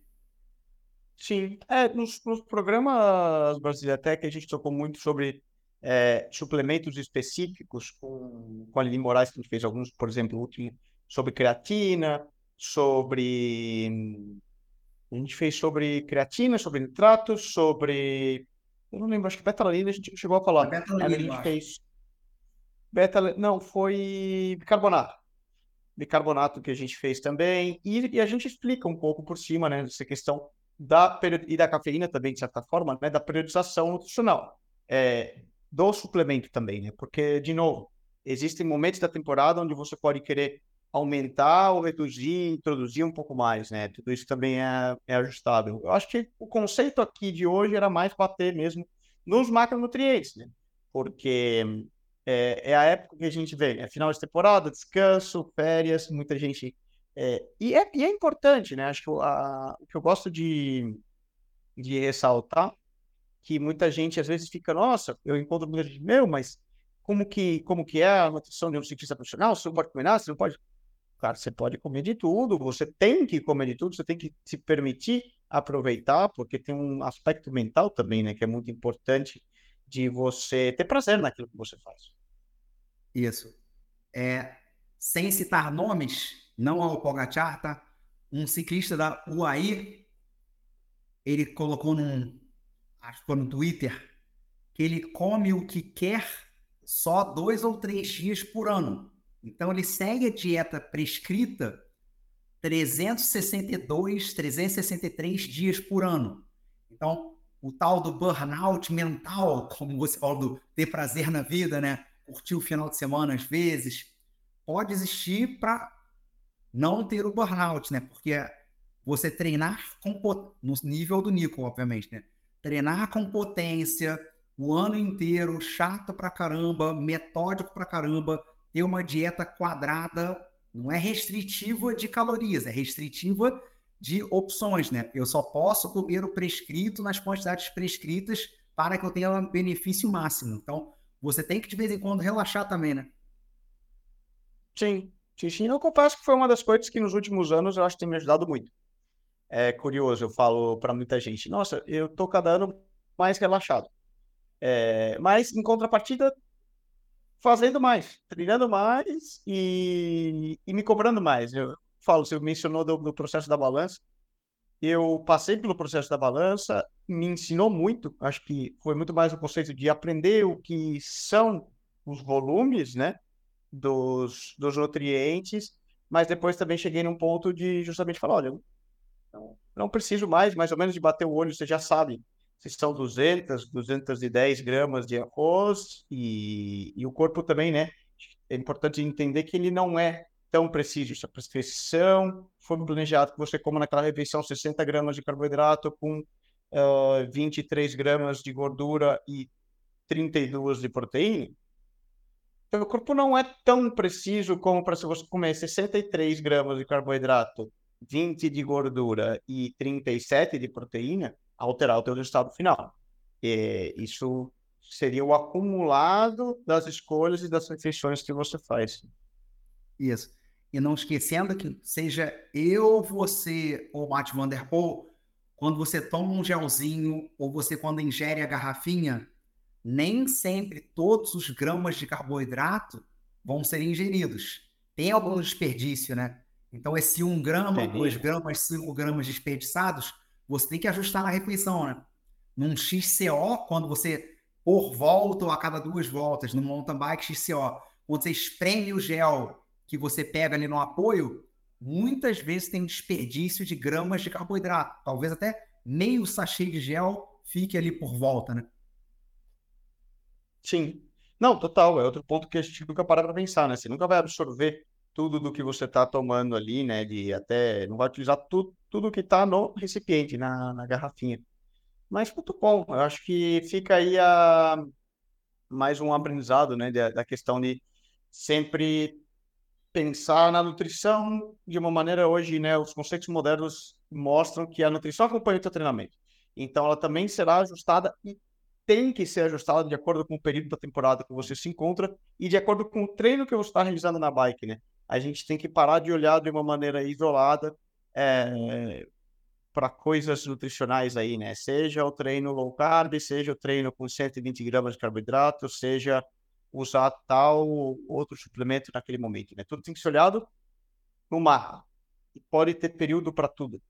Sim, é, nos, nos programas Brasileirotec a gente tocou muito sobre é, suplementos específicos com, com a Lili Moraes, que a gente fez alguns, por exemplo, o último sobre creatina, sobre. A gente fez sobre creatina, sobre nitratos, sobre. Eu não lembro, acho que betalanina a gente chegou a falar. A, a gente fez. Beta, não, foi bicarbonato. Bicarbonato que a gente fez também. E, e a gente explica um pouco por cima, né, essa questão da e da cafeína também, de certa forma, né, da periodização nutricional. É, do suplemento também, né? Porque, de novo, existem momentos da temporada onde você pode querer aumentar ou reduzir, introduzir um pouco mais, né? Tudo isso também é, é ajustável. Eu acho que o conceito aqui de hoje era mais bater mesmo nos macronutrientes, né? Porque é, é, a época que a gente vê, é final de temporada, descanso, férias, muita gente é, e, é, e é importante, né? Acho que a, o que eu gosto de, de ressaltar que muita gente às vezes fica, nossa, eu encontro muita gente, meu, mas como que, como que é a nutrição de um cientista profissional? Você não pode comer nada, você não pode. Claro, você pode comer de tudo, você tem que comer de tudo, você tem que se permitir aproveitar, porque tem um aspecto mental também, né, que é muito importante de você ter prazer naquilo que você faz. Isso. é, sem citar nomes, não ao Pogacar, tá? Um ciclista da UAE, ele colocou num, acho que foi no Twitter, que ele come o que quer só dois ou três dias por ano. Então ele segue a dieta prescrita 362, 363 dias por ano. Então, o tal do burnout mental, como você falou, do ter prazer na vida, né? Curtir o final de semana às vezes, pode existir para não ter o burnout, né? Porque você treinar com no nível do Nico, obviamente, né? Treinar com potência o ano inteiro, chato pra caramba, metódico pra caramba, ter uma dieta quadrada não é restritiva de calorias, é restritiva de opções, né? Eu só posso comer o prescrito nas quantidades prescritas para que eu tenha um benefício máximo. Então, você tem que de vez em quando relaxar também, né? Sim, sim, sim. Eu confesso que foi uma das coisas que nos últimos anos eu acho que tem me ajudado muito. É curioso, eu falo para muita gente, nossa, eu tô cada ano mais relaxado. É, mas, em contrapartida, fazendo mais, treinando mais e, e me cobrando mais. Eu falo, você mencionou do, do, processo da balança. Eu passei pelo processo da balança, me ensinou muito. Acho que foi muito mais o conceito de aprender o que são os volumes, né, dos, dos nutrientes, mas depois também cheguei num ponto de justamente falar, olha, não, não preciso mais, mais ou menos de bater o olho, você já sabe se são 200, 210 gramas de arroz e, e o corpo também, né? É importante entender que ele não é tão preciso. Se a prescrição foi planejado que você coma naquela refeição 60 gramas de carboidrato com uh, 23 gramas de gordura e 32 de proteína, então, o corpo não é tão preciso como para se você comer 63 gramas de carboidrato, 20 de gordura e 37 de proteína, alterar o teu resultado final. E isso seria o acumulado das escolhas e das refeições que você faz. Isso. E não esquecendo que seja eu, você ou Matt Van Der Poel, quando você toma um gelzinho ou você quando ingere a garrafinha, nem sempre todos os gramas de carboidrato vão ser ingeridos. Tem algum desperdício, né? Então, esse 1 grama, 2 gramas, 5 gramas desperdiçados você tem que ajustar na refeição, né? Num XCO, quando você por volta ou a cada duas voltas, no mountain bike XCO, quando você espreme o gel que você pega ali no apoio, muitas vezes tem desperdício de gramas de carboidrato. Talvez até meio sachê de gel fique ali por volta, né? Sim. Não, total. É outro ponto que a gente nunca para para pensar, né? Você nunca vai absorver tudo do que você está tomando ali, né? De até não vai utilizar tudo, tudo que está no recipiente, na, na garrafinha. Mas muito bom. Eu acho que fica aí a mais um aprendizado, né? Da, da questão de sempre pensar na nutrição de uma maneira hoje, né? Os conceitos modernos mostram que a nutrição acompanha o teu treinamento. Então, ela também será ajustada e tem que ser ajustada de acordo com o período da temporada que você se encontra e de acordo com o treino que você está realizando na bike, né? a gente tem que parar de olhar de uma maneira isolada é, para coisas nutricionais aí, né? Seja o treino low carb, seja o treino com 120 gramas de carboidrato, seja usar tal outro suplemento naquele momento, né? Tudo tem que ser olhado no mapa. E pode ter período para tudo.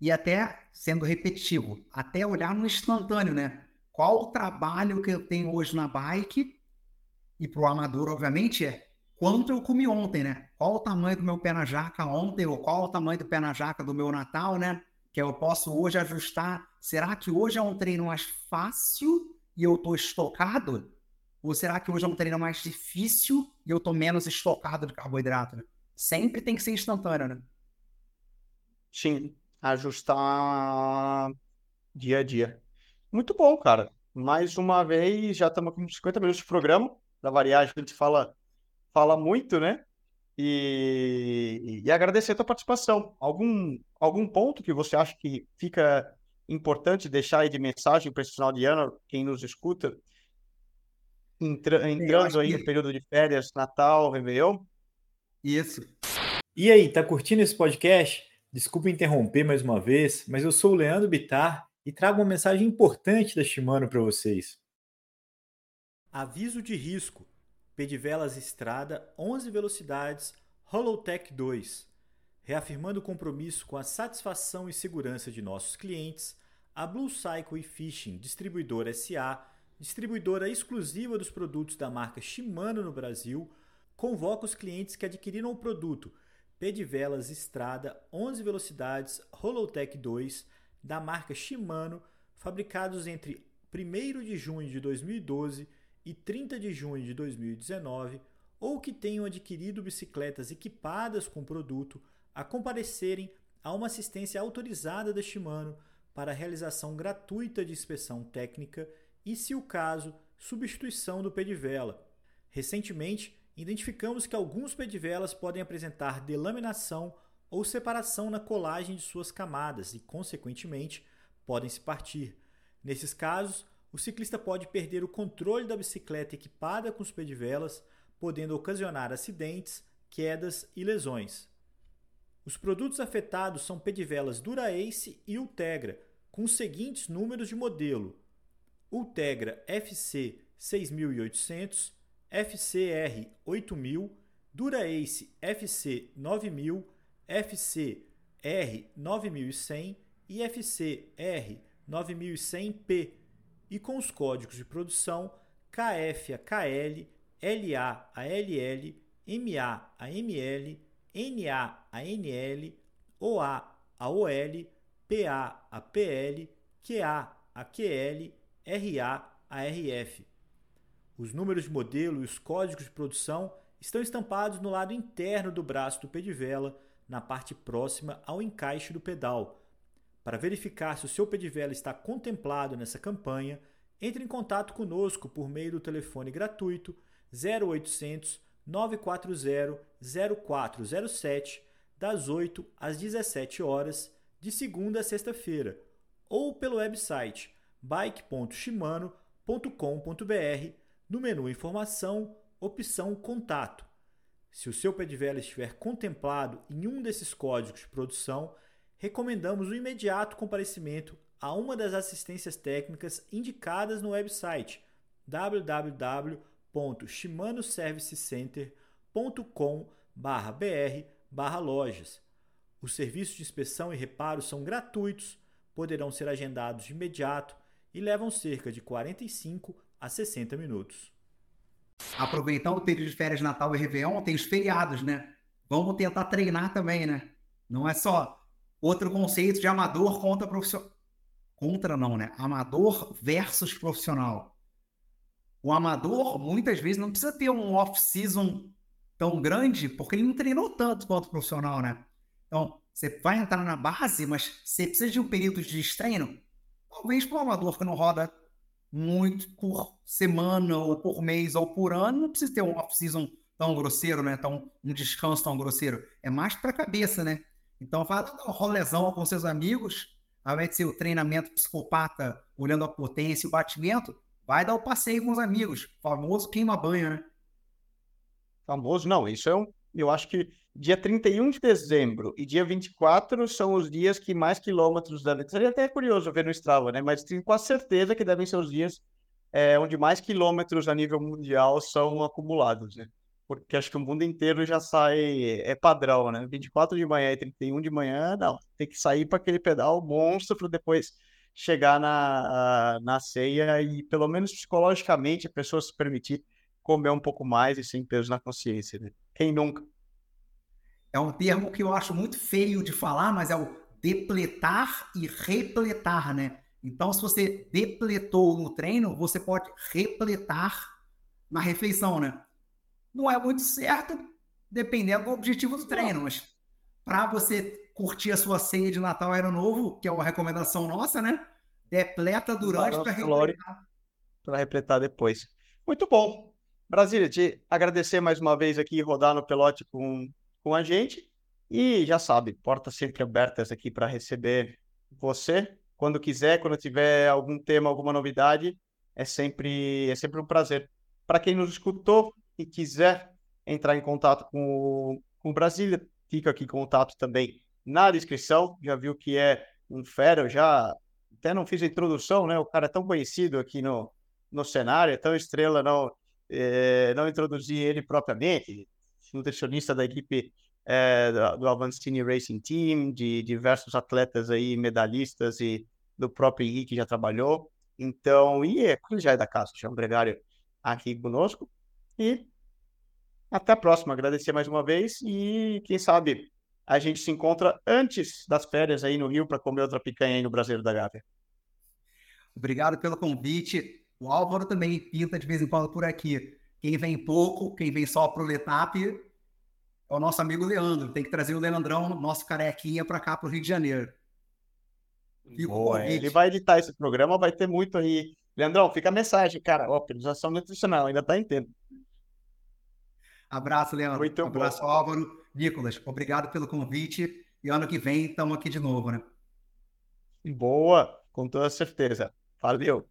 E até, sendo repetitivo, até olhar no instantâneo, né? Qual o trabalho que eu tenho hoje na bike? E para o amador, obviamente, é quanto eu comi ontem, né? Qual o tamanho do meu pé na jaca ontem, ou qual o tamanho do pé na jaca do meu Natal, né? Que eu posso hoje ajustar. Será que hoje é um treino mais fácil e eu tô estocado? Ou será que hoje é um treino mais difícil e eu tô menos estocado de carboidrato? Né? Sempre tem que ser instantâneo, né? Sim, ajustar dia a dia. Muito bom, cara. Mais uma vez, já estamos com 50 minutos de programa. Para variar, a gente fala fala muito, né? E, e agradecer a tua participação. Algum, algum ponto que você acha que fica importante deixar aí de mensagem para esse final de ano, quem nos escuta, entra, entrando aí que... no período de férias, Natal, Réveillon? Isso. E aí, tá curtindo esse podcast? Desculpa interromper mais uma vez, mas eu sou o Leandro Bitar e trago uma mensagem importante da Shimano para vocês. Aviso de risco Pedivelas Estrada 11 velocidades Holotech 2. Reafirmando o compromisso com a satisfação e segurança de nossos clientes, a Blue Cycle e Fishing Distribuidora SA, distribuidora exclusiva dos produtos da marca Shimano no Brasil, convoca os clientes que adquiriram o produto Pedivelas Estrada 11 velocidades Holotech 2 da marca Shimano, fabricados entre 1 de junho de 2012 e 30 de junho de 2019, ou que tenham adquirido bicicletas equipadas com o produto, a comparecerem a uma assistência autorizada da Shimano para realização gratuita de inspeção técnica e, se o caso, substituição do pedivela. Recentemente, identificamos que alguns pedivelas podem apresentar delaminação ou separação na colagem de suas camadas e, consequentemente, podem se partir. Nesses casos, o ciclista pode perder o controle da bicicleta equipada com os pedivelas, podendo ocasionar acidentes, quedas e lesões. Os produtos afetados são pedivelas Dura-Ace e Ultegra, com os seguintes números de modelo: Ultegra FC 6800, FCR 8000, Dura-Ace FC 9000, FCR 9100 e FCR 9100P e com os códigos de produção KF a KL, LA a LL, MA a ML, NA a NL, OA a OL, PA a PL, QA a QL, RA a RF. Os números de modelo e os códigos de produção estão estampados no lado interno do braço do pedivela, na parte próxima ao encaixe do pedal, para verificar se o seu Pedivela está contemplado nessa campanha, entre em contato conosco por meio do telefone gratuito 0800 940 0407 das 8 às 17 horas de segunda a sexta-feira ou pelo website bike.shimano.com.br no menu Informação, opção Contato. Se o seu Pedivela estiver contemplado em um desses códigos de produção, recomendamos o imediato comparecimento a uma das assistências técnicas indicadas no website www.shimanoservicecenter.com/br/lojas. Os serviços de inspeção e reparo são gratuitos, poderão ser agendados de imediato e levam cerca de 45 a 60 minutos. Aproveitando o período de férias de Natal e Réveillon, tem os feriados, né? Vamos tentar treinar também, né? Não é só Outro conceito de amador contra profissional. Contra não, né? Amador versus profissional. O amador, muitas vezes, não precisa ter um off-season tão grande, porque ele não treinou tanto quanto o profissional, né? Então, você vai entrar na base, mas você precisa de um período de treino. Talvez para o amador que não roda muito por semana, ou por mês, ou por ano, não precisa ter um off-season tão grosseiro, né? Tão, um descanso tão grosseiro. É mais para a cabeça, né? Então, fala dar um rolezão com seus amigos, ao invés de ser o treinamento psicopata olhando a potência e o batimento, vai dar o passeio com os amigos. Famoso queima-banho, né? Famoso, não. Isso é um. Eu acho que dia 31 de dezembro e dia 24 são os dias que mais quilômetros da. Seria até curioso ver no Strava, né? Mas tenho quase certeza que devem ser os dias é, onde mais quilômetros a nível mundial são acumulados, né? Porque acho que o mundo inteiro já sai, é padrão, né? 24 de manhã e 31 de manhã, não, tem que sair para aquele pedal monstro para depois chegar na, na ceia e, pelo menos psicologicamente, a pessoa se permitir comer um pouco mais e sem peso na consciência, né? Quem nunca? É um termo que eu acho muito feio de falar, mas é o depletar e repletar, né? Então, se você depletou no treino, você pode repletar na refeição, né? Não é muito certo, dependendo do objetivo do treino. Mas para você curtir a sua ceia de Natal e Ano Novo, que é uma recomendação nossa, né? Depleta durante para repletar. Para repletar depois. Muito bom. Brasília, te agradecer mais uma vez aqui, rodar no pelote com, com a gente. E já sabe, portas sempre abertas aqui para receber você. Quando quiser, quando tiver algum tema, alguma novidade, é sempre, é sempre um prazer. Para quem nos escutou, e quiser entrar em contato com o, com Brasília, fica aqui contato também na descrição. Já viu que é um fera, já até não fiz a introdução, né? O cara é tão conhecido aqui no, no cenário, é tão estrela no, é, não introduzi ele propriamente, nutricionista da equipe é, do Avancini Racing Team, de diversos atletas aí, medalhistas e do próprio Henrique já trabalhou. Então, e é, já é da casa, já é um gregário aqui conosco. E até a próxima. Agradecer mais uma vez e quem sabe a gente se encontra antes das férias aí no Rio para comer outra picanha aí no Brasileiro da Gávea. Obrigado pelo convite. O Álvaro também pinta de vez em quando por aqui. Quem vem pouco, quem vem só para o Letap, é o nosso amigo Leandro. Tem que trazer o Leandrão, nosso carequinha, para cá, para o Rio de Janeiro. Boa, ele vai editar esse programa, vai ter muito aí. Leandrão, fica a mensagem, cara. Ó, optimização nutricional, ainda tá entendendo. Abraço, Leandro. Muito Abraço, bom. Álvaro. Nicolas, obrigado pelo convite. E ano que vem estamos aqui de novo, né? Boa, com toda certeza. Valeu.